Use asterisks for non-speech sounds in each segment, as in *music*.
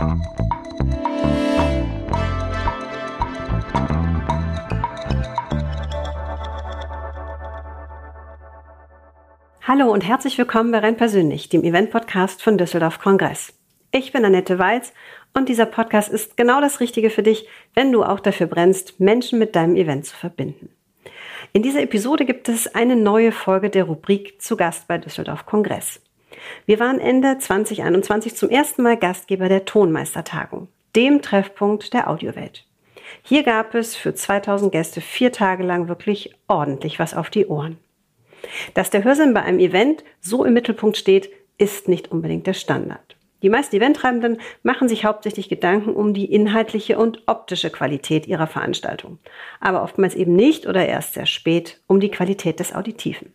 Hallo und herzlich willkommen bei Renn persönlich, dem Event-Podcast von Düsseldorf Kongress. Ich bin Annette Walz und dieser Podcast ist genau das Richtige für dich, wenn du auch dafür brennst, Menschen mit deinem Event zu verbinden. In dieser Episode gibt es eine neue Folge der Rubrik Zu Gast bei Düsseldorf Kongress. Wir waren Ende 2021 zum ersten Mal Gastgeber der Tonmeistertagung, dem Treffpunkt der Audiowelt. Hier gab es für 2000 Gäste vier Tage lang wirklich ordentlich was auf die Ohren. Dass der Hörsinn bei einem Event so im Mittelpunkt steht, ist nicht unbedingt der Standard. Die meisten Eventtreibenden machen sich hauptsächlich Gedanken um die inhaltliche und optische Qualität ihrer Veranstaltung, aber oftmals eben nicht oder erst sehr spät um die Qualität des Auditiven.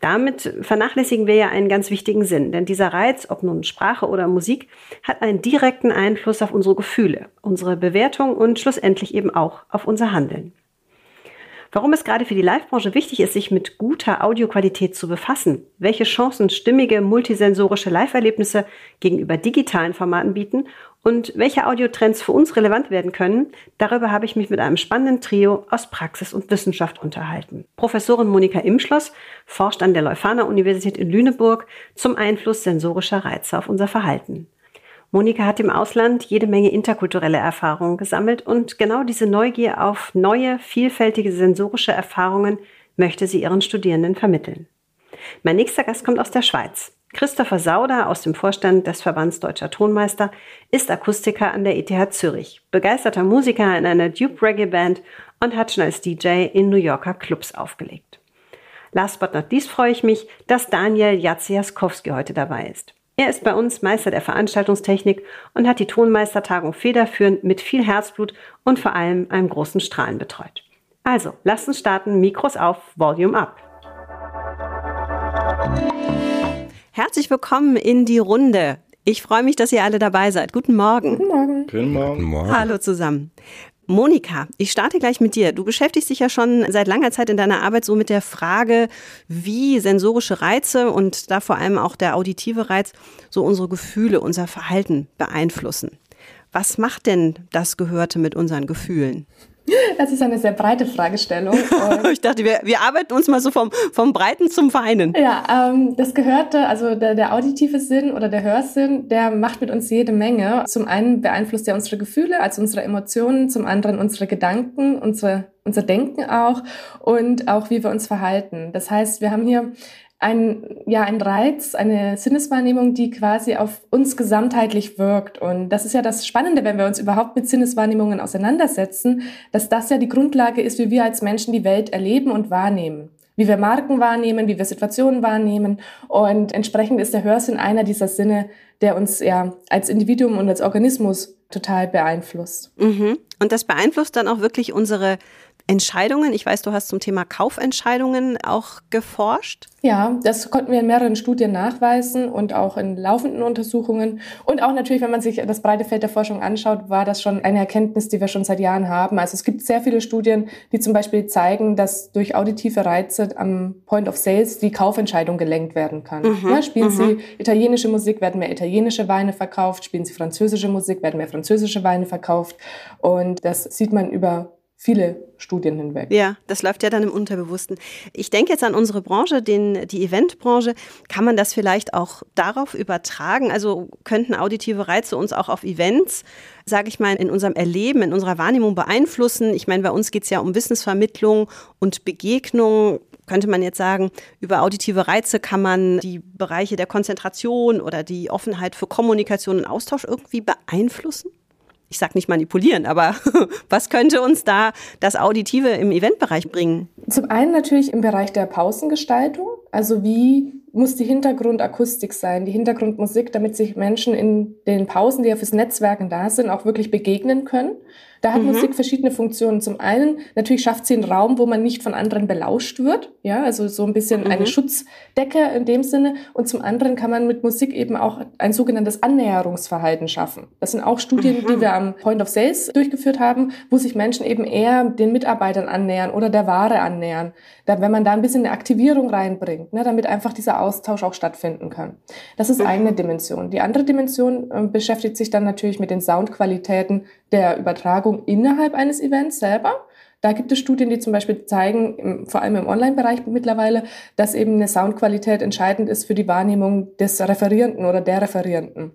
Damit vernachlässigen wir ja einen ganz wichtigen Sinn, denn dieser Reiz, ob nun Sprache oder Musik, hat einen direkten Einfluss auf unsere Gefühle, unsere Bewertung und schlussendlich eben auch auf unser Handeln. Warum es gerade für die Live-Branche wichtig ist, sich mit guter Audioqualität zu befassen, welche Chancen stimmige multisensorische Live-Erlebnisse gegenüber digitalen Formaten bieten und welche Audiotrends für uns relevant werden können, darüber habe ich mich mit einem spannenden Trio aus Praxis und Wissenschaft unterhalten. Professorin Monika Imschloss forscht an der Leuphana Universität in Lüneburg zum Einfluss sensorischer Reize auf unser Verhalten. Monika hat im Ausland jede Menge interkulturelle Erfahrungen gesammelt und genau diese Neugier auf neue, vielfältige sensorische Erfahrungen möchte sie ihren Studierenden vermitteln. Mein nächster Gast kommt aus der Schweiz. Christopher Sauder aus dem Vorstand des Verbands Deutscher Tonmeister ist Akustiker an der ETH Zürich, begeisterter Musiker in einer Duke Reggae Band und hat schon als DJ in New Yorker Clubs aufgelegt. Last but not least freue ich mich, dass Daniel Jaciaskowski heute dabei ist. Er ist bei uns Meister der Veranstaltungstechnik und hat die Tonmeistertagung federführend mit viel Herzblut und vor allem einem großen Strahlen betreut. Also, lasst uns starten, Mikros auf, Volume up. Herzlich willkommen in die Runde. Ich freue mich, dass ihr alle dabei seid. Guten Morgen. Guten Morgen. Guten Morgen. Guten Morgen. Hallo zusammen. Monika, ich starte gleich mit dir. Du beschäftigst dich ja schon seit langer Zeit in deiner Arbeit so mit der Frage, wie sensorische Reize und da vor allem auch der auditive Reiz so unsere Gefühle, unser Verhalten beeinflussen. Was macht denn das Gehörte mit unseren Gefühlen? Das ist eine sehr breite Fragestellung. *laughs* ich dachte, wir, wir arbeiten uns mal so vom, vom Breiten zum Feinen. Ja, ähm, das Gehörte, also der, der auditive Sinn oder der Hörsinn, der macht mit uns jede Menge. Zum einen beeinflusst er unsere Gefühle, also unsere Emotionen, zum anderen unsere Gedanken, unsere, unser Denken auch und auch wie wir uns verhalten. Das heißt, wir haben hier ein, ja, ein Reiz, eine Sinneswahrnehmung, die quasi auf uns gesamtheitlich wirkt. Und das ist ja das Spannende, wenn wir uns überhaupt mit Sinneswahrnehmungen auseinandersetzen, dass das ja die Grundlage ist, wie wir als Menschen die Welt erleben und wahrnehmen. Wie wir Marken wahrnehmen, wie wir Situationen wahrnehmen. Und entsprechend ist der Hörsinn einer dieser Sinne, der uns ja als Individuum und als Organismus total beeinflusst. Mhm. Und das beeinflusst dann auch wirklich unsere Entscheidungen. Ich weiß, du hast zum Thema Kaufentscheidungen auch geforscht. Ja, das konnten wir in mehreren Studien nachweisen und auch in laufenden Untersuchungen. Und auch natürlich, wenn man sich das breite Feld der Forschung anschaut, war das schon eine Erkenntnis, die wir schon seit Jahren haben. Also es gibt sehr viele Studien, die zum Beispiel zeigen, dass durch auditive Reize am Point of Sales die Kaufentscheidung gelenkt werden kann. Mhm, ja, spielen mhm. Sie italienische Musik, werden mehr italienische Weine verkauft. Spielen Sie französische Musik, werden mehr französische Weine verkauft. Und das sieht man über viele Studien hinweg. Ja, das läuft ja dann im Unterbewussten. Ich denke jetzt an unsere Branche, den, die Eventbranche. Kann man das vielleicht auch darauf übertragen? Also könnten auditive Reize uns auch auf Events, sage ich mal, in unserem Erleben, in unserer Wahrnehmung beeinflussen? Ich meine, bei uns geht es ja um Wissensvermittlung und Begegnung. Könnte man jetzt sagen, über auditive Reize kann man die Bereiche der Konzentration oder die Offenheit für Kommunikation und Austausch irgendwie beeinflussen? Ich sage nicht manipulieren, aber *laughs* was könnte uns da das Auditive im Eventbereich bringen? Zum einen natürlich im Bereich der Pausengestaltung. Also wie muss die Hintergrundakustik sein, die Hintergrundmusik, damit sich Menschen in den Pausen, die ja fürs Netzwerken da sind, auch wirklich begegnen können. Da hat mhm. Musik verschiedene Funktionen. Zum einen, natürlich schafft sie einen Raum, wo man nicht von anderen belauscht wird. Ja, also so ein bisschen mhm. eine Schutzdecke in dem Sinne. Und zum anderen kann man mit Musik eben auch ein sogenanntes Annäherungsverhalten schaffen. Das sind auch Studien, mhm. die wir am Point of Sales durchgeführt haben, wo sich Menschen eben eher den Mitarbeitern annähern oder der Ware annähern. Da, wenn man da ein bisschen eine Aktivierung reinbringt ne, damit einfach dieser Austausch auch stattfinden kann. Das ist eine Dimension. Die andere Dimension äh, beschäftigt sich dann natürlich mit den Soundqualitäten der Übertragung innerhalb eines Events selber. Da gibt es Studien, die zum Beispiel zeigen, vor allem im Online-Bereich mittlerweile, dass eben eine Soundqualität entscheidend ist für die Wahrnehmung des Referierenden oder der Referierenden.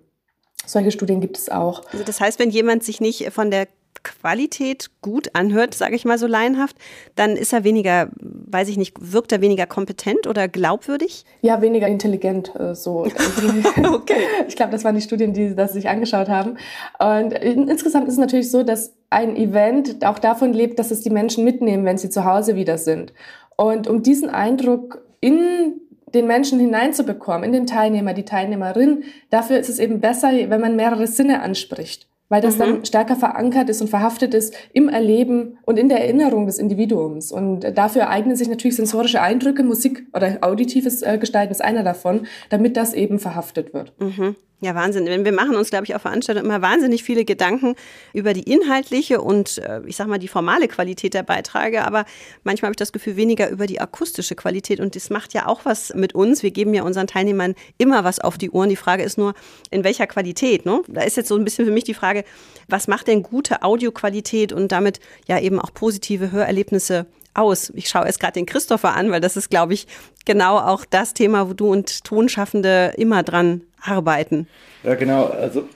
Solche Studien gibt es auch. Also das heißt, wenn jemand sich nicht von der Qualität gut anhört, sage ich mal so laienhaft, dann ist er weniger, weiß ich nicht, wirkt er weniger kompetent oder glaubwürdig? Ja, weniger intelligent äh, so. *laughs* okay. *laughs* Ich glaube, das waren die Studien, die das sich angeschaut haben. Und insgesamt ist es natürlich so, dass ein Event auch davon lebt, dass es die Menschen mitnehmen, wenn sie zu Hause wieder sind. Und um diesen Eindruck in den Menschen hineinzubekommen, in den Teilnehmer, die Teilnehmerin, dafür ist es eben besser, wenn man mehrere Sinne anspricht weil das mhm. dann stärker verankert ist und verhaftet ist im Erleben und in der Erinnerung des Individuums. Und dafür eignen sich natürlich sensorische Eindrücke, Musik oder auditives äh, Gestalten ist einer davon, damit das eben verhaftet wird. Mhm. Ja, Wahnsinn. Wir machen uns, glaube ich, auf Veranstaltungen immer wahnsinnig viele Gedanken über die inhaltliche und äh, ich sag mal die formale Qualität der Beiträge, aber manchmal habe ich das Gefühl weniger über die akustische Qualität und das macht ja auch was mit uns. Wir geben ja unseren Teilnehmern immer was auf die Ohren. Die Frage ist nur, in welcher Qualität. Ne? Da ist jetzt so ein bisschen für mich die Frage, was macht denn gute Audioqualität und damit ja eben auch positive Hörerlebnisse aus? Ich schaue jetzt gerade den Christopher an, weil das ist, glaube ich, genau auch das Thema, wo du und Tonschaffende immer dran arbeiten. Ja, genau. Also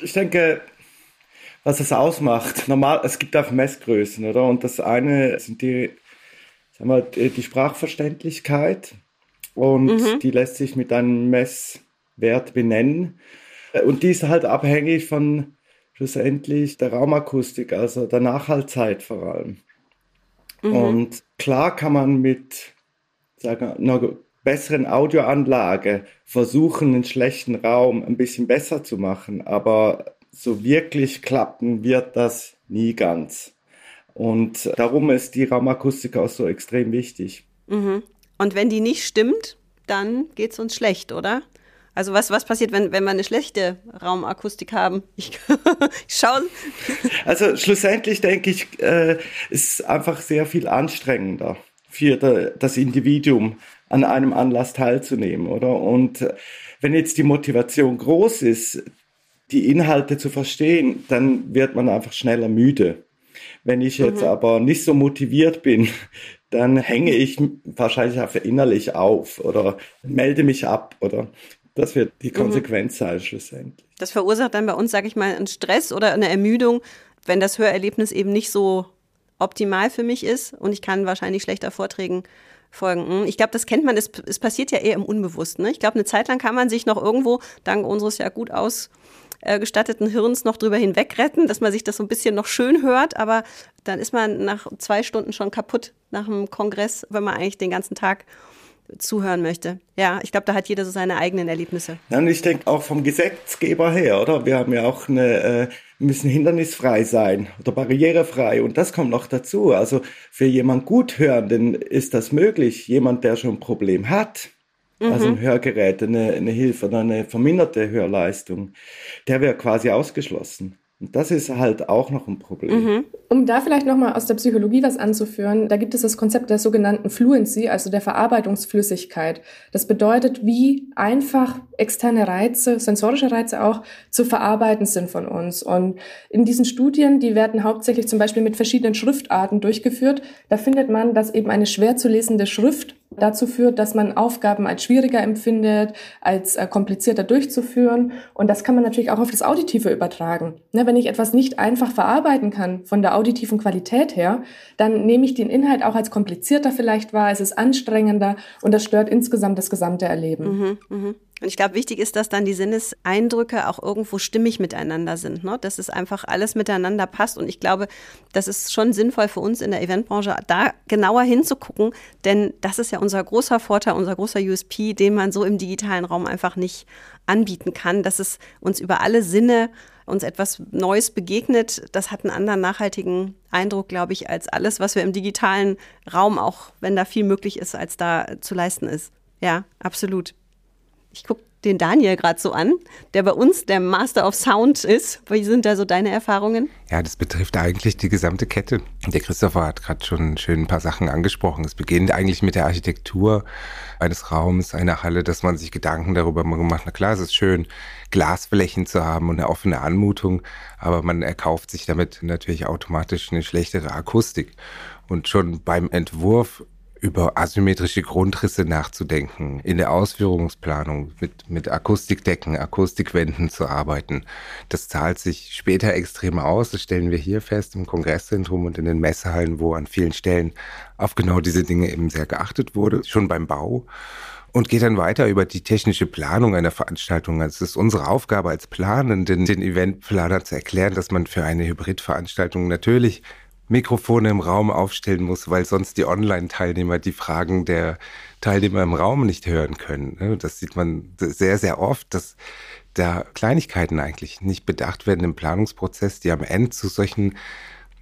ich denke, was es ausmacht, normal, es gibt auch Messgrößen, oder? Und das eine sind die, sagen wir, die Sprachverständlichkeit und mhm. die lässt sich mit einem Messwert benennen. Und die ist halt abhängig von schlussendlich der Raumakustik, also der Nachhaltzeit vor allem. Mhm. Und klar kann man mit sagen, einer besseren Audioanlage versuchen, einen schlechten Raum ein bisschen besser zu machen, aber so wirklich klappen wird das nie ganz. Und darum ist die Raumakustik auch so extrem wichtig. Mhm. Und wenn die nicht stimmt, dann geht es uns schlecht, oder? Also was, was passiert, wenn, wenn wir eine schlechte Raumakustik haben? Ich, *laughs* ich schaue. Also schlussendlich denke ich, äh, ist einfach sehr viel anstrengender für das Individuum an einem Anlass teilzunehmen, oder? Und äh, wenn jetzt die Motivation groß ist, die Inhalte zu verstehen, dann wird man einfach schneller müde. Wenn ich jetzt mhm. aber nicht so motiviert bin, dann hänge ich wahrscheinlich einfach innerlich auf oder melde mich ab oder das wird die mhm. Konsequenz mhm. sein schlussendlich. Das verursacht dann bei uns, sage ich mal, einen Stress oder eine Ermüdung, wenn das Hörerlebnis eben nicht so optimal für mich ist und ich kann wahrscheinlich schlechter Vorträgen folgen. Hm, ich glaube, das kennt man, es, es passiert ja eher im Unbewussten. Ne? Ich glaube, eine Zeit lang kann man sich noch irgendwo, dank unseres ja gut ausgestatteten Hirns, noch drüber hinweg retten, dass man sich das so ein bisschen noch schön hört, aber dann ist man nach zwei Stunden schon kaputt nach dem Kongress, wenn man eigentlich den ganzen Tag zuhören möchte. Ja, ich glaube, da hat jeder so seine eigenen Erlebnisse. Ja, und ich denke auch vom Gesetzgeber her, oder? Wir haben ja auch eine, äh, müssen hindernisfrei sein oder barrierefrei und das kommt noch dazu. Also für jemand Guthörenden ist das möglich. Jemand, der schon ein Problem hat, also mhm. also ein Hörgerät, eine, eine Hilfe oder eine verminderte Hörleistung, der wäre quasi ausgeschlossen. Und das ist halt auch noch ein Problem. Mhm. Um da vielleicht nochmal aus der Psychologie was anzuführen, da gibt es das Konzept der sogenannten Fluency, also der Verarbeitungsflüssigkeit. Das bedeutet, wie einfach externe Reize, sensorische Reize auch, zu verarbeiten sind von uns. Und in diesen Studien, die werden hauptsächlich zum Beispiel mit verschiedenen Schriftarten durchgeführt, da findet man, dass eben eine schwer zu lesende Schrift dazu führt, dass man Aufgaben als schwieriger empfindet, als äh, komplizierter durchzuführen. Und das kann man natürlich auch auf das Auditive übertragen. Ne, wenn ich etwas nicht einfach verarbeiten kann von der auditiven Qualität her, dann nehme ich den Inhalt auch als komplizierter vielleicht wahr, es ist anstrengender und das stört insgesamt das gesamte Erleben. Mhm, mh. Und ich glaube, wichtig ist, dass dann die Sinneseindrücke auch irgendwo stimmig miteinander sind, ne? dass es einfach alles miteinander passt. Und ich glaube, das ist schon sinnvoll für uns in der Eventbranche, da genauer hinzugucken, denn das ist ja unser großer Vorteil, unser großer USP, den man so im digitalen Raum einfach nicht anbieten kann, dass es uns über alle Sinne uns etwas Neues begegnet, das hat einen anderen nachhaltigen Eindruck, glaube ich, als alles, was wir im digitalen Raum, auch wenn da viel möglich ist, als da zu leisten ist. Ja, absolut. Ich gucke den Daniel gerade so an, der bei uns der Master of Sound ist. Wie sind da so deine Erfahrungen? Ja, das betrifft eigentlich die gesamte Kette. Der Christopher hat gerade schon schön ein paar Sachen angesprochen. Es beginnt eigentlich mit der Architektur eines Raums, einer Halle, dass man sich Gedanken darüber gemacht, na klar, es ist schön, Glasflächen zu haben und eine offene Anmutung, aber man erkauft sich damit natürlich automatisch eine schlechtere Akustik. Und schon beim Entwurf über asymmetrische Grundrisse nachzudenken, in der Ausführungsplanung mit, mit Akustikdecken, Akustikwänden zu arbeiten. Das zahlt sich später extrem aus. Das stellen wir hier fest im Kongresszentrum und in den Messehallen, wo an vielen Stellen auf genau diese Dinge eben sehr geachtet wurde, schon beim Bau. Und geht dann weiter über die technische Planung einer Veranstaltung. Also es ist unsere Aufgabe als Planenden, den Eventplaner zu erklären, dass man für eine Hybridveranstaltung natürlich Mikrofone im Raum aufstellen muss, weil sonst die Online-Teilnehmer die Fragen der Teilnehmer im Raum nicht hören können. Ne? Das sieht man sehr, sehr oft, dass da Kleinigkeiten eigentlich nicht bedacht werden im Planungsprozess, die am Ende zu solchen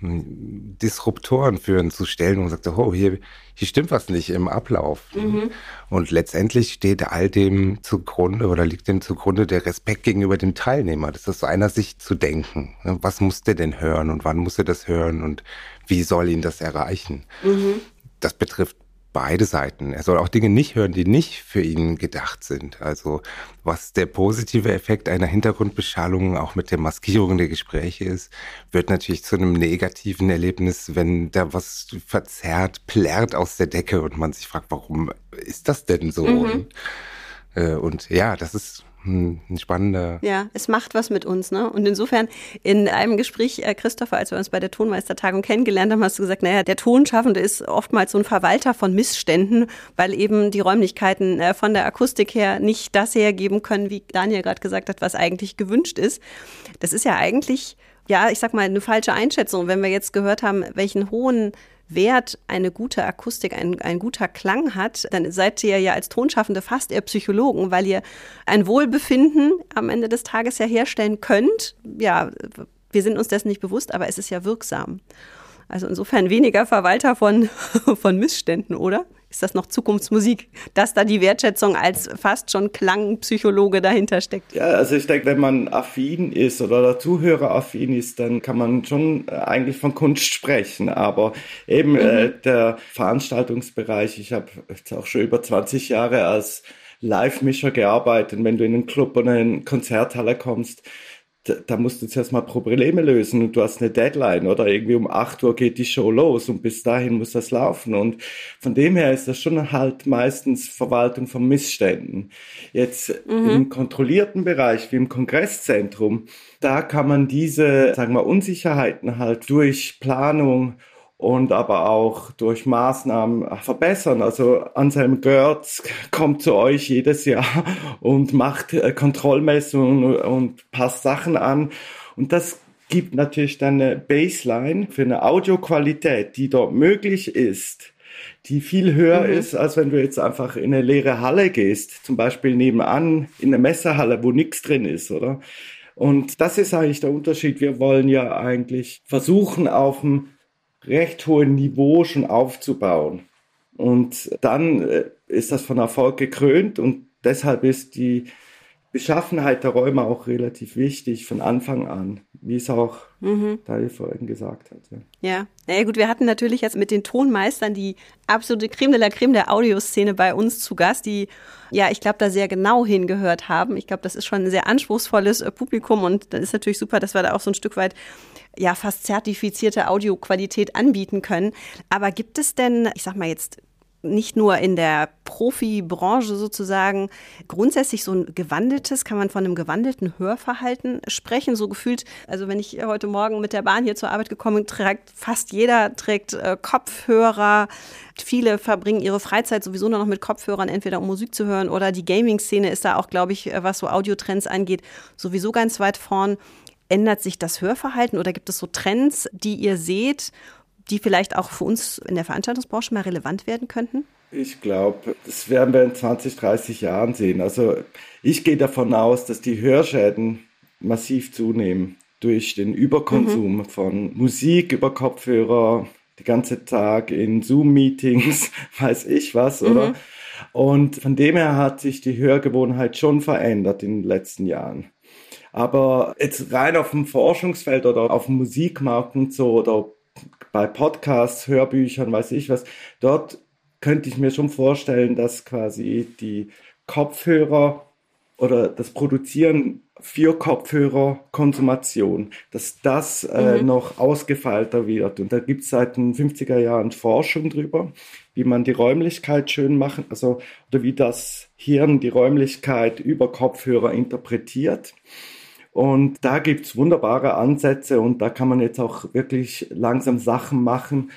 Disruptoren führen zu stellen und sagt, oh, hier, hier stimmt was nicht im Ablauf. Mhm. Und letztendlich steht all dem zugrunde oder liegt dem zugrunde der Respekt gegenüber dem Teilnehmer. Das ist aus einer Sicht zu denken. Was muss der denn hören und wann muss er das hören und wie soll ihn das erreichen? Mhm. Das betrifft beide Seiten. Er soll auch Dinge nicht hören, die nicht für ihn gedacht sind. Also was der positive Effekt einer Hintergrundbeschallung auch mit der Maskierung der Gespräche ist, wird natürlich zu einem negativen Erlebnis, wenn da was verzerrt, plärrt aus der Decke und man sich fragt, warum ist das denn so? Mhm. Und, äh, und ja, das ist hm, ein spannender. Ja, es macht was mit uns, ne? Und insofern, in einem Gespräch, äh, Christopher, als wir uns bei der Tonmeistertagung kennengelernt haben, hast du gesagt, naja, der Tonschaffende ist oftmals so ein Verwalter von Missständen, weil eben die Räumlichkeiten äh, von der Akustik her nicht das hergeben können, wie Daniel gerade gesagt hat, was eigentlich gewünscht ist. Das ist ja eigentlich, ja, ich sag mal, eine falsche Einschätzung. Wenn wir jetzt gehört haben, welchen hohen Wert eine gute Akustik, ein, ein guter Klang hat, dann seid ihr ja als Tonschaffende fast eher Psychologen, weil ihr ein Wohlbefinden am Ende des Tages ja herstellen könnt. Ja, wir sind uns dessen nicht bewusst, aber es ist ja wirksam. Also insofern weniger Verwalter von, *laughs* von Missständen, oder? Ist das noch Zukunftsmusik, dass da die Wertschätzung als fast schon Klangpsychologe dahinter steckt? Ja, also ich denke, wenn man affin ist oder der Zuhörer affin ist, dann kann man schon äh, eigentlich von Kunst sprechen. Aber eben äh, mhm. äh, der Veranstaltungsbereich, ich habe jetzt auch schon über 20 Jahre als Live-Mischer gearbeitet. Wenn du in einen Club oder in eine Konzerthalle kommst, da, da musst du zuerst mal Probleme lösen und du hast eine Deadline oder irgendwie um 8 Uhr geht die Show los und bis dahin muss das laufen und von dem her ist das schon halt meistens Verwaltung von Missständen. Jetzt mhm. im kontrollierten Bereich wie im Kongresszentrum, da kann man diese, sagen wir, Unsicherheiten halt durch Planung und aber auch durch Maßnahmen verbessern. Also Anselm Görz kommt zu euch jedes Jahr und macht äh, Kontrollmessungen und passt Sachen an. Und das gibt natürlich dann eine Baseline für eine Audioqualität, die dort möglich ist, die viel höher mhm. ist, als wenn du jetzt einfach in eine leere Halle gehst, zum Beispiel nebenan in eine Messerhalle, wo nichts drin ist, oder? Und das ist eigentlich der Unterschied. Wir wollen ja eigentlich versuchen, auf dem recht hohen Niveau schon aufzubauen. Und dann äh, ist das von Erfolg gekrönt und deshalb ist die Beschaffenheit der Räume auch relativ wichtig von Anfang an, wie es auch mhm. Daniel vorhin gesagt hat. Ja. ja, naja gut, wir hatten natürlich jetzt mit den Tonmeistern die absolute Creme de la Creme der Audioszene bei uns zu Gast, die, ja, ich glaube, da sehr genau hingehört haben. Ich glaube, das ist schon ein sehr anspruchsvolles äh, Publikum und dann ist natürlich super, dass wir da auch so ein Stück weit ja fast zertifizierte Audioqualität anbieten können. Aber gibt es denn, ich sag mal jetzt nicht nur in der Profibranche sozusagen grundsätzlich so ein gewandeltes, kann man von einem gewandelten Hörverhalten sprechen, so gefühlt, also wenn ich heute Morgen mit der Bahn hier zur Arbeit gekommen bin, trägt fast jeder trägt äh, Kopfhörer. Viele verbringen ihre Freizeit sowieso nur noch mit Kopfhörern, entweder um Musik zu hören oder die Gaming-Szene ist da auch, glaube ich, äh, was so Audiotrends angeht, sowieso ganz weit vorn. Ändert sich das Hörverhalten oder gibt es so Trends, die ihr seht, die vielleicht auch für uns in der Veranstaltungsbranche mal relevant werden könnten? Ich glaube, das werden wir in 20, 30 Jahren sehen. Also ich gehe davon aus, dass die Hörschäden massiv zunehmen durch den Überkonsum mhm. von Musik über Kopfhörer, die ganze Tag in Zoom-Meetings, *laughs* weiß ich was, oder? Mhm. Und von dem her hat sich die Hörgewohnheit schon verändert in den letzten Jahren. Aber jetzt rein auf dem Forschungsfeld oder auf dem Musikmarkt und so oder bei Podcasts, Hörbüchern, weiß ich was, dort könnte ich mir schon vorstellen, dass quasi die Kopfhörer oder das Produzieren für Kopfhörerkonsumation, dass das äh, mhm. noch ausgefeilter wird. Und da gibt es seit den 50er Jahren Forschung drüber, wie man die Räumlichkeit schön machen, also oder wie das Hirn die Räumlichkeit über Kopfhörer interpretiert. Und da gibt es wunderbare Ansätze und da kann man jetzt auch wirklich langsam Sachen machen,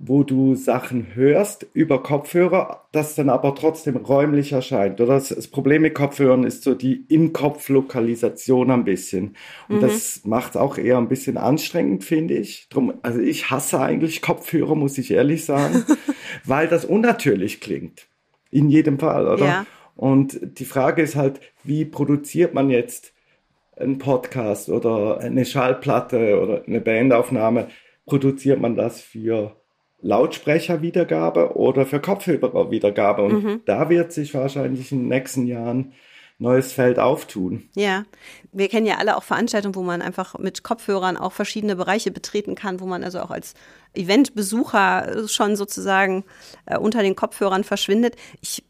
wo du Sachen hörst über Kopfhörer, das dann aber trotzdem räumlich erscheint. Oder das, das Problem mit Kopfhörern ist so die Im-Kopf-Lokalisation ein bisschen. Und mhm. das macht es auch eher ein bisschen anstrengend, finde ich. Drum, also ich hasse eigentlich Kopfhörer, muss ich ehrlich sagen, *laughs* weil das unnatürlich klingt. In jedem Fall, oder? Ja. Und die Frage ist halt, wie produziert man jetzt einen Podcast oder eine Schallplatte oder eine Bandaufnahme? Produziert man das für Lautsprecherwiedergabe oder für Kopfhörerwiedergabe. Und mhm. da wird sich wahrscheinlich in den nächsten Jahren neues Feld auftun. Ja, wir kennen ja alle auch Veranstaltungen, wo man einfach mit Kopfhörern auch verschiedene Bereiche betreten kann, wo man also auch als Eventbesucher schon sozusagen äh, unter den Kopfhörern verschwindet. Ich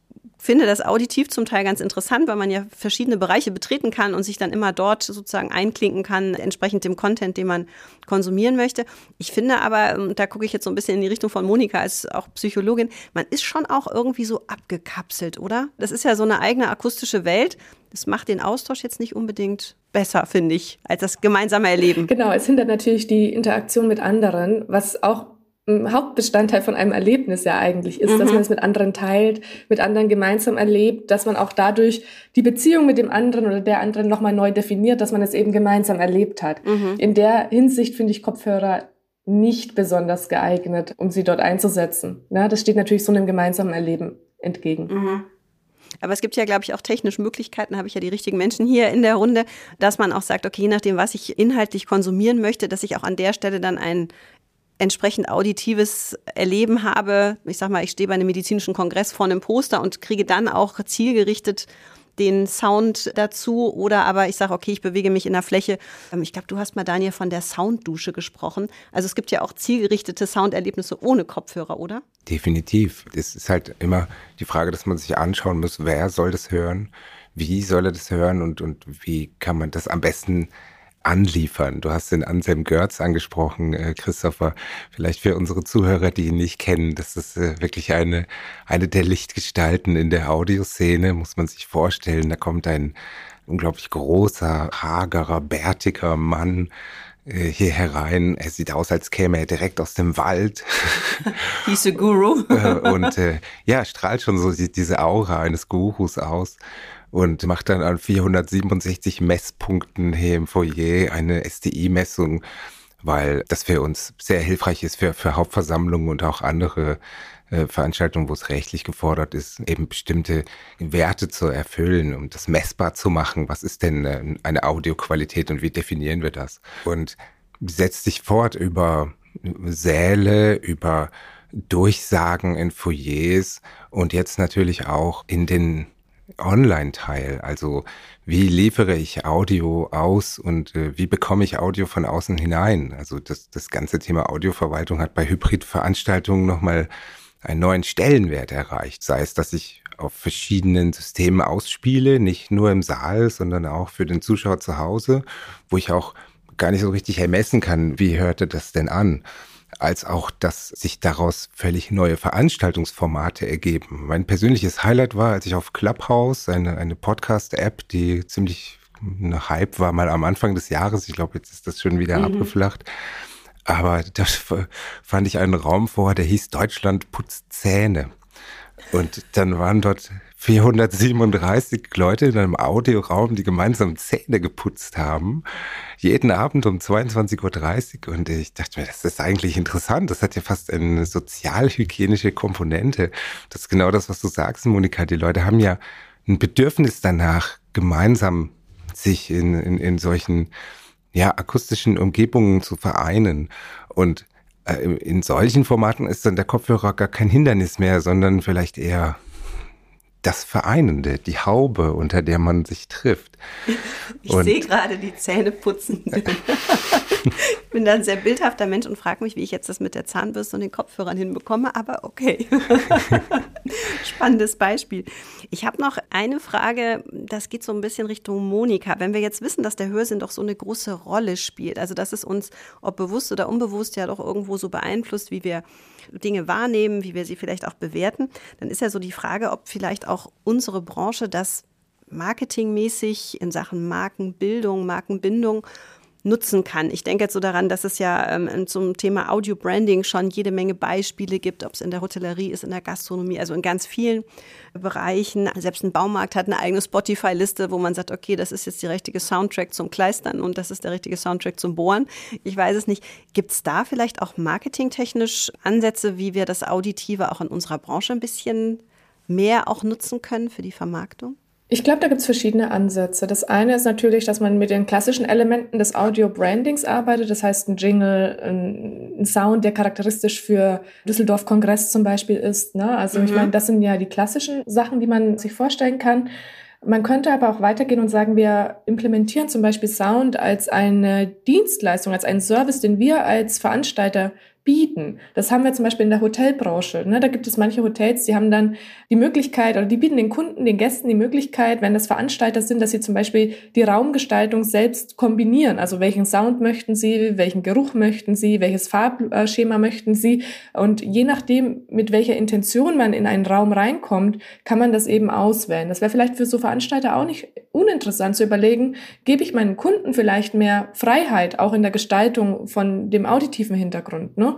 finde das auditiv zum Teil ganz interessant, weil man ja verschiedene Bereiche betreten kann und sich dann immer dort sozusagen einklinken kann, entsprechend dem Content, den man konsumieren möchte. Ich finde aber, und da gucke ich jetzt so ein bisschen in die Richtung von Monika als auch Psychologin, man ist schon auch irgendwie so abgekapselt, oder? Das ist ja so eine eigene akustische Welt. Das macht den Austausch jetzt nicht unbedingt besser, finde ich, als das gemeinsame Erleben. Genau, es hindert natürlich die Interaktion mit anderen, was auch Hauptbestandteil von einem Erlebnis ja eigentlich ist, mhm. dass man es mit anderen teilt, mit anderen gemeinsam erlebt, dass man auch dadurch die Beziehung mit dem anderen oder der anderen nochmal neu definiert, dass man es eben gemeinsam erlebt hat. Mhm. In der Hinsicht finde ich Kopfhörer nicht besonders geeignet, um sie dort einzusetzen. Ja, das steht natürlich so einem gemeinsamen Erleben entgegen. Mhm. Aber es gibt ja, glaube ich, auch technische Möglichkeiten, habe ich ja die richtigen Menschen hier in der Runde, dass man auch sagt, okay, je nachdem, was ich inhaltlich konsumieren möchte, dass ich auch an der Stelle dann ein entsprechend auditives Erleben habe. Ich sag mal, ich stehe bei einem medizinischen Kongress vor einem Poster und kriege dann auch zielgerichtet den Sound dazu oder aber ich sage, okay, ich bewege mich in der Fläche. Ähm, ich glaube, du hast mal, Daniel, von der Sounddusche gesprochen. Also es gibt ja auch zielgerichtete Sounderlebnisse ohne Kopfhörer, oder? Definitiv. Es ist halt immer die Frage, dass man sich anschauen muss, wer soll das hören, wie soll er das hören und, und wie kann man das am besten anliefern. Du hast den Anselm Görz angesprochen, äh, Christopher. Vielleicht für unsere Zuhörer, die ihn nicht kennen, das ist äh, wirklich eine, eine der Lichtgestalten in der Audioszene, muss man sich vorstellen. Da kommt ein unglaublich großer, hagerer, bärtiger Mann äh, hier herein. Er sieht aus, als käme er direkt aus dem Wald. *laughs* He's a Guru. Äh, und äh, ja, strahlt schon so diese Aura eines Gurus aus und macht dann an 467 Messpunkten hier im Foyer eine STI-Messung, weil das für uns sehr hilfreich ist für, für Hauptversammlungen und auch andere äh, Veranstaltungen, wo es rechtlich gefordert ist, eben bestimmte Werte zu erfüllen, um das messbar zu machen. Was ist denn äh, eine Audioqualität und wie definieren wir das? Und setzt sich fort über Säle, über Durchsagen in Foyers und jetzt natürlich auch in den Online-Teil. Also wie liefere ich Audio aus und äh, wie bekomme ich Audio von außen hinein? Also das, das ganze Thema Audioverwaltung hat bei Hybridveranstaltungen nochmal einen neuen Stellenwert erreicht. Sei es, dass ich auf verschiedenen Systemen ausspiele, nicht nur im Saal, sondern auch für den Zuschauer zu Hause, wo ich auch gar nicht so richtig ermessen kann, wie hörte das denn an als auch, dass sich daraus völlig neue Veranstaltungsformate ergeben. Mein persönliches Highlight war, als ich auf Clubhouse, eine, eine Podcast-App, die ziemlich ein Hype war, mal am Anfang des Jahres, ich glaube, jetzt ist das schon wieder mhm. abgeflacht, aber da fand ich einen Raum vor, der hieß Deutschland putzt Zähne. Und dann waren dort 437 Leute in einem Audioraum, die gemeinsam Zähne geputzt haben. Jeden Abend um 22.30 Uhr. Und ich dachte mir, das ist eigentlich interessant. Das hat ja fast eine sozialhygienische Komponente. Das ist genau das, was du sagst, Monika. Die Leute haben ja ein Bedürfnis danach, gemeinsam sich in, in, in solchen ja, akustischen Umgebungen zu vereinen. Und Äh, in solchen Formaten ist dann der Kopfhörer gar kein Hindernis mehr, sondern vielleicht eher das Vereinende, die Haube, unter der man sich trifft. *laughs* Ich sehe gerade die Zähne putzen. *laughs* ich bin da ein sehr bildhafter Mensch und frage mich, wie ich jetzt das mit der Zahnbürste und den Kopfhörern hinbekomme, aber okay. *laughs* Spannendes Beispiel. Ich habe noch eine Frage, das geht so ein bisschen Richtung Monika. Wenn wir jetzt wissen, dass der Hörsinn doch so eine große Rolle spielt, also dass es uns, ob bewusst oder unbewusst, ja doch irgendwo so beeinflusst, wie wir Dinge wahrnehmen, wie wir sie vielleicht auch bewerten, dann ist ja so die Frage, ob vielleicht auch unsere Branche das marketingmäßig in Sachen Markenbildung, Markenbindung nutzen kann. Ich denke jetzt so daran, dass es ja ähm, zum Thema Audio Branding schon jede Menge Beispiele gibt, ob es in der Hotellerie ist, in der Gastronomie, also in ganz vielen Bereichen. Selbst ein Baumarkt hat eine eigene Spotify-Liste, wo man sagt, okay, das ist jetzt der richtige Soundtrack zum Kleistern und das ist der richtige Soundtrack zum Bohren. Ich weiß es nicht. Gibt es da vielleicht auch marketingtechnisch Ansätze, wie wir das Auditive auch in unserer Branche ein bisschen mehr auch nutzen können für die Vermarktung? Ich glaube, da gibt es verschiedene Ansätze. Das eine ist natürlich, dass man mit den klassischen Elementen des Audio-Brandings arbeitet. Das heißt, ein Jingle, ein Sound, der charakteristisch für Düsseldorf-Kongress zum Beispiel ist. Ne? Also mhm. ich meine, das sind ja die klassischen Sachen, die man sich vorstellen kann. Man könnte aber auch weitergehen und sagen, wir implementieren zum Beispiel Sound als eine Dienstleistung, als einen Service, den wir als Veranstalter bieten. Das haben wir zum Beispiel in der Hotelbranche. Ne? Da gibt es manche Hotels, die haben dann die Möglichkeit oder die bieten den Kunden, den Gästen die Möglichkeit, wenn das Veranstalter sind, dass sie zum Beispiel die Raumgestaltung selbst kombinieren. Also welchen Sound möchten sie, welchen Geruch möchten sie, welches Farbschema möchten sie. Und je nachdem, mit welcher Intention man in einen Raum reinkommt, kann man das eben auswählen. Das wäre vielleicht für so Veranstalter auch nicht uninteressant zu überlegen, gebe ich meinen Kunden vielleicht mehr Freiheit, auch in der Gestaltung von dem auditiven Hintergrund. Ne?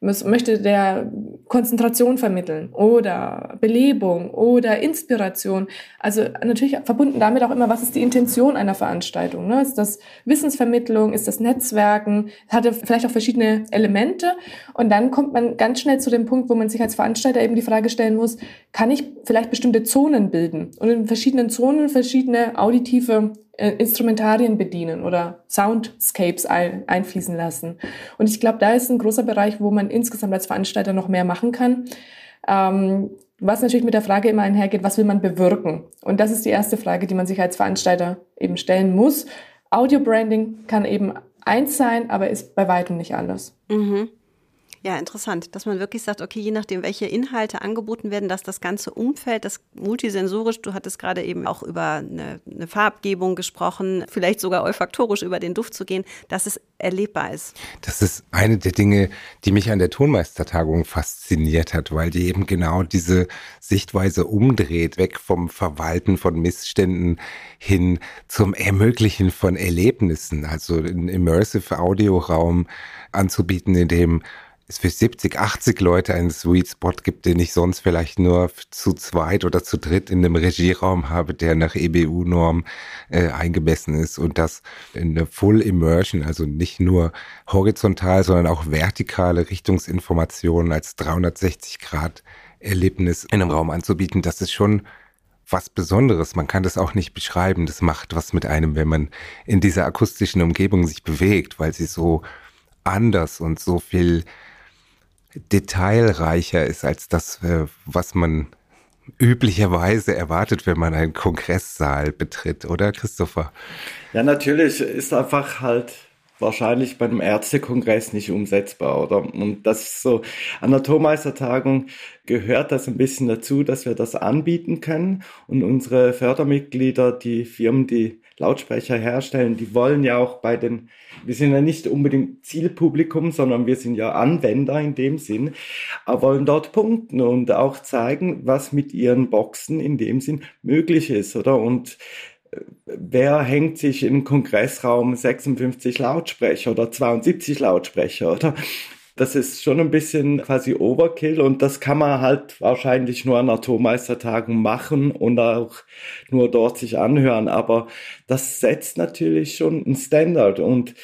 möchte der Konzentration vermitteln oder Belebung oder Inspiration. Also natürlich verbunden damit auch immer, was ist die Intention einer Veranstaltung? Ne? Ist das Wissensvermittlung? Ist das Netzwerken? Hatte vielleicht auch verschiedene Elemente. Und dann kommt man ganz schnell zu dem Punkt, wo man sich als Veranstalter eben die Frage stellen muss, kann ich vielleicht bestimmte Zonen bilden und in verschiedenen Zonen verschiedene auditive äh, Instrumentarien bedienen oder Soundscapes ein, einfließen lassen. Und ich glaube, da ist ein großer Bereich, wo man insgesamt als Veranstalter noch mehr machen kann. Ähm, was natürlich mit der Frage immer einhergeht, was will man bewirken? Und das ist die erste Frage, die man sich als Veranstalter eben stellen muss. Audio Branding kann eben eins sein, aber ist bei weitem nicht alles. Mhm. Ja, interessant, dass man wirklich sagt, okay, je nachdem, welche Inhalte angeboten werden, dass das ganze Umfeld, das multisensorisch, du hattest gerade eben auch über eine, eine Farbgebung gesprochen, vielleicht sogar olfaktorisch über den Duft zu gehen, dass es erlebbar ist. Das ist eine der Dinge, die mich an der Tonmeistertagung fasziniert hat, weil die eben genau diese Sichtweise umdreht, weg vom Verwalten von Missständen hin zum Ermöglichen von Erlebnissen, also einen Immersive Audioraum anzubieten, in dem es für 70, 80 Leute einen Sweet Spot gibt, den ich sonst vielleicht nur zu zweit oder zu dritt in einem Regieraum habe, der nach EBU-Norm äh, eingemessen ist und das in eine Full Immersion, also nicht nur horizontal, sondern auch vertikale Richtungsinformationen als 360 Grad Erlebnis in einem Raum anzubieten, das ist schon was Besonderes. Man kann das auch nicht beschreiben. Das macht was mit einem, wenn man in dieser akustischen Umgebung sich bewegt, weil sie so anders und so viel detailreicher ist als das, äh, was man üblicherweise erwartet, wenn man einen Kongresssaal betritt, oder Christopher? Ja, natürlich ist einfach halt wahrscheinlich bei einem Ärztekongress nicht umsetzbar, oder? Und das ist so, an der Tormeistertagung gehört das ein bisschen dazu, dass wir das anbieten können und unsere Fördermitglieder, die Firmen, die Lautsprecher herstellen, die wollen ja auch bei den, wir sind ja nicht unbedingt Zielpublikum, sondern wir sind ja Anwender in dem Sinn, wollen dort punkten und auch zeigen, was mit ihren Boxen in dem Sinn möglich ist, oder? Und äh, wer hängt sich in Kongressraum 56 Lautsprecher oder 72 Lautsprecher, oder? Das ist schon ein bisschen quasi Overkill und das kann man halt wahrscheinlich nur an Atommeistertagen machen und auch nur dort sich anhören. Aber das setzt natürlich schon einen Standard und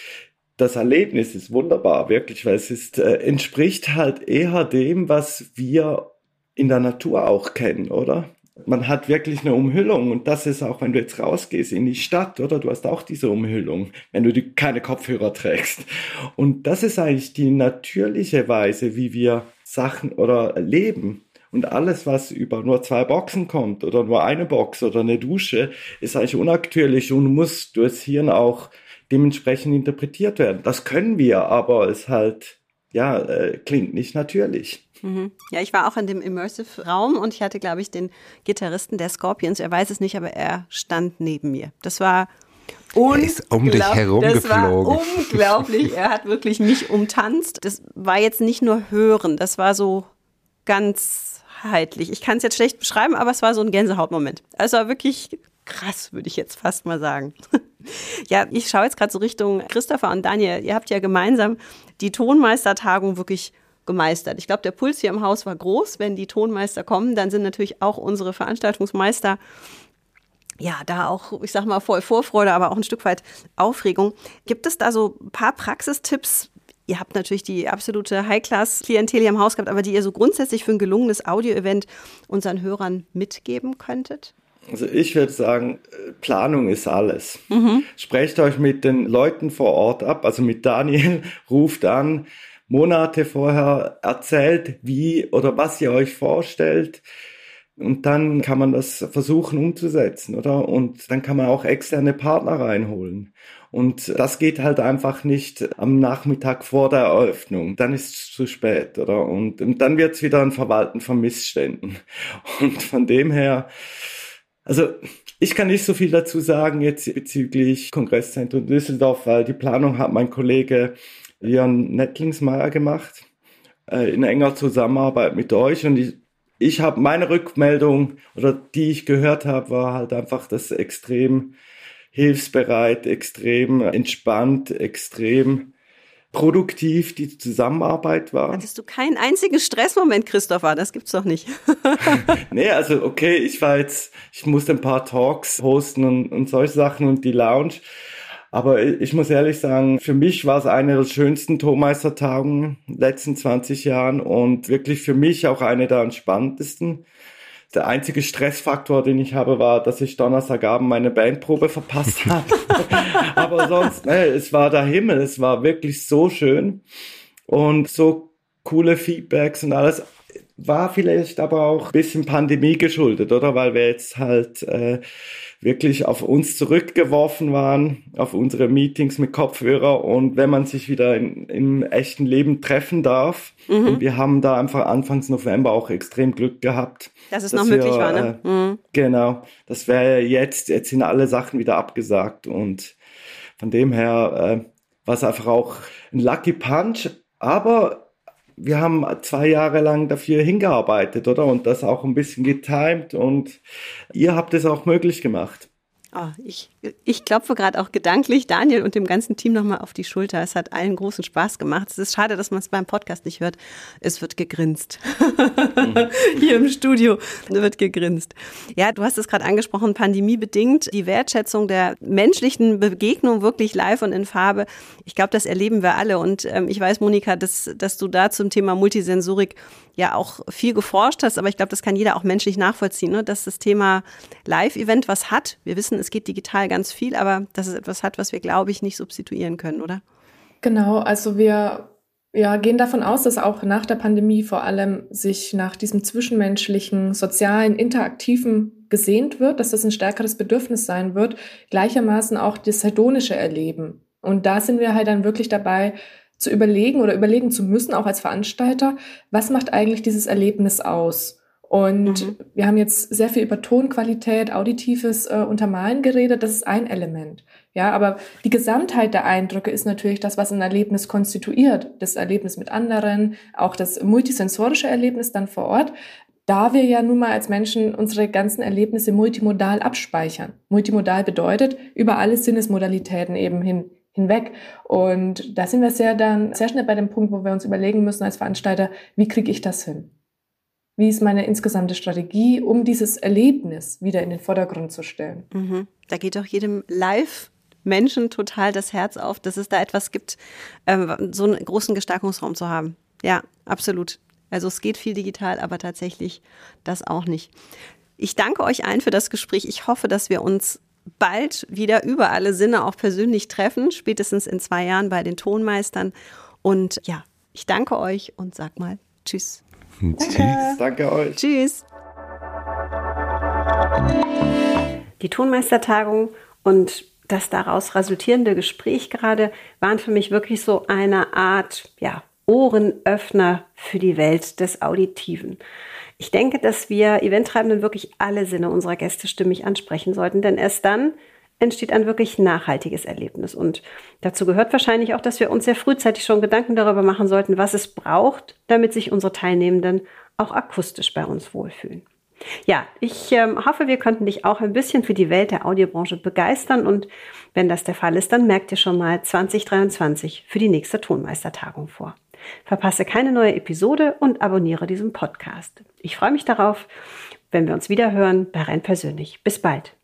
das Erlebnis ist wunderbar, wirklich, weil es ist, äh, entspricht halt eher dem, was wir in der Natur auch kennen, oder? Man hat wirklich eine Umhüllung und das ist auch, wenn du jetzt rausgehst in die Stadt, oder du hast auch diese Umhüllung, wenn du die, keine Kopfhörer trägst. Und das ist eigentlich die natürliche Weise, wie wir Sachen oder leben. Und alles, was über nur zwei Boxen kommt oder nur eine Box oder eine Dusche, ist eigentlich unnatürlich und muss durchs Hirn auch dementsprechend interpretiert werden. Das können wir, aber es halt, ja, äh, klingt nicht natürlich. Mhm. Ja, ich war auch in dem Immersive-Raum und ich hatte, glaube ich, den Gitarristen der Scorpions. Er weiß es nicht, aber er stand neben mir. Das war er ist um dich herum das geflogen. War unglaublich. Er hat wirklich mich umtanzt. Das war jetzt nicht nur hören, das war so ganzheitlich. Ich kann es jetzt schlecht beschreiben, aber es war so ein Gänsehautmoment. Also war wirklich krass, würde ich jetzt fast mal sagen. *laughs* ja, ich schaue jetzt gerade so Richtung Christopher und Daniel. Ihr habt ja gemeinsam die Tonmeistertagung wirklich gemeistert. Ich glaube, der Puls hier im Haus war groß. Wenn die Tonmeister kommen, dann sind natürlich auch unsere Veranstaltungsmeister ja, da auch, ich sag mal, voll Vorfreude, aber auch ein Stück weit Aufregung. Gibt es da so ein paar Praxistipps? Ihr habt natürlich die absolute High-Class-Klientel hier im Haus gehabt, aber die ihr so grundsätzlich für ein gelungenes Audio-Event unseren Hörern mitgeben könntet? Also ich würde sagen, Planung ist alles. Mhm. Sprecht euch mit den Leuten vor Ort ab, also mit Daniel, *laughs* ruft an, Monate vorher erzählt, wie oder was ihr euch vorstellt. Und dann kann man das versuchen umzusetzen, oder? Und dann kann man auch externe Partner reinholen. Und das geht halt einfach nicht am Nachmittag vor der Eröffnung. Dann ist es zu spät, oder? Und, und dann wird es wieder ein Verwalten von Missständen. *laughs* Und von dem her, also ich kann nicht so viel dazu sagen jetzt bezüglich Kongresszentrum Düsseldorf, weil die Planung hat mein Kollege Leon Nettlingsmeier gemacht, äh, in enger Zusammenarbeit mit euch. Und ich, ich habe meine Rückmeldung oder die ich gehört habe, war halt einfach das extrem hilfsbereit, extrem entspannt, extrem produktiv die Zusammenarbeit war. Hattest du keinen einzigen Stressmoment, Christopher? Das gibt's doch nicht. *laughs* nee, also okay, ich war jetzt, ich musste ein paar Talks hosten und, und solche Sachen und die Lounge. Aber ich muss ehrlich sagen, für mich war es eine der schönsten Tormeistertagungen letzten 20 Jahren und wirklich für mich auch eine der entspanntesten. Der einzige Stressfaktor, den ich habe, war, dass ich Donnerstagabend meine Bandprobe verpasst *laughs* habe. Aber sonst, ne, es war der Himmel, es war wirklich so schön und so coole Feedbacks und alles war vielleicht aber auch ein bisschen Pandemie geschuldet, oder? Weil wir jetzt halt äh, wirklich auf uns zurückgeworfen waren, auf unsere Meetings mit Kopfhörer und wenn man sich wieder in, im echten Leben treffen darf. Mhm. Und wir haben da einfach Anfangs November auch extrem Glück gehabt. Dass es noch möglich wir, war, ne? Äh, mhm. Genau. Das wäre jetzt, jetzt sind alle Sachen wieder abgesagt und von dem her äh, war es einfach auch ein Lucky Punch, aber wir haben zwei Jahre lang dafür hingearbeitet, oder? Und das auch ein bisschen getimed und ihr habt es auch möglich gemacht. Oh, ich, ich klopfe gerade auch gedanklich Daniel und dem ganzen Team nochmal auf die Schulter. Es hat allen großen Spaß gemacht. Es ist schade, dass man es beim Podcast nicht hört. Es wird gegrinst. Mhm. *laughs* Hier im Studio wird gegrinst. Ja, du hast es gerade angesprochen, pandemiebedingt. Die Wertschätzung der menschlichen Begegnung wirklich live und in Farbe. Ich glaube, das erleben wir alle. Und ähm, ich weiß, Monika, dass, dass du da zum Thema Multisensorik ja auch viel geforscht hast, aber ich glaube, das kann jeder auch menschlich nachvollziehen, ne? dass das Thema Live-Event was hat. Wir wissen, es geht digital ganz viel, aber dass es etwas hat, was wir, glaube ich, nicht substituieren können, oder? Genau, also wir ja, gehen davon aus, dass auch nach der Pandemie vor allem sich nach diesem zwischenmenschlichen, sozialen, interaktiven gesehnt wird, dass das ein stärkeres Bedürfnis sein wird, gleichermaßen auch das hedonische Erleben. Und da sind wir halt dann wirklich dabei, zu überlegen oder überlegen zu müssen, auch als Veranstalter, was macht eigentlich dieses Erlebnis aus? Und mhm. wir haben jetzt sehr viel über Tonqualität, auditives äh, Untermalen geredet. Das ist ein Element. Ja, aber die Gesamtheit der Eindrücke ist natürlich das, was ein Erlebnis konstituiert. Das Erlebnis mit anderen, auch das multisensorische Erlebnis dann vor Ort. Da wir ja nun mal als Menschen unsere ganzen Erlebnisse multimodal abspeichern. Multimodal bedeutet über alle Sinnesmodalitäten eben hin, hinweg. Und da sind wir sehr dann sehr schnell bei dem Punkt, wo wir uns überlegen müssen als Veranstalter, wie kriege ich das hin? Wie ist meine insgesamte Strategie, um dieses Erlebnis wieder in den Vordergrund zu stellen? Mhm. Da geht doch jedem Live Menschen total das Herz auf, dass es da etwas gibt, äh, so einen großen Gestaltungsraum zu haben. Ja, absolut. Also es geht viel digital, aber tatsächlich das auch nicht. Ich danke euch allen für das Gespräch. Ich hoffe, dass wir uns bald wieder über alle Sinne auch persönlich treffen, spätestens in zwei Jahren bei den Tonmeistern. Und ja, ich danke euch und sag mal Tschüss. Tschüss. Danke euch. Tschüss. Die Tonmeistertagung und das daraus resultierende Gespräch gerade waren für mich wirklich so eine Art, ja, Ohrenöffner für die Welt des Auditiven. Ich denke, dass wir Eventtreibenden wirklich alle Sinne unserer Gäste stimmig ansprechen sollten, denn erst dann entsteht ein wirklich nachhaltiges Erlebnis. Und dazu gehört wahrscheinlich auch, dass wir uns sehr frühzeitig schon Gedanken darüber machen sollten, was es braucht, damit sich unsere Teilnehmenden auch akustisch bei uns wohlfühlen. Ja, ich ähm, hoffe, wir konnten dich auch ein bisschen für die Welt der Audiobranche begeistern und wenn das der Fall ist, dann merkt ihr schon mal 2023 für die nächste Tonmeistertagung vor. Verpasse keine neue Episode und abonniere diesen Podcast. Ich freue mich darauf, wenn wir uns wieder hören bei Renn persönlich. Bis bald.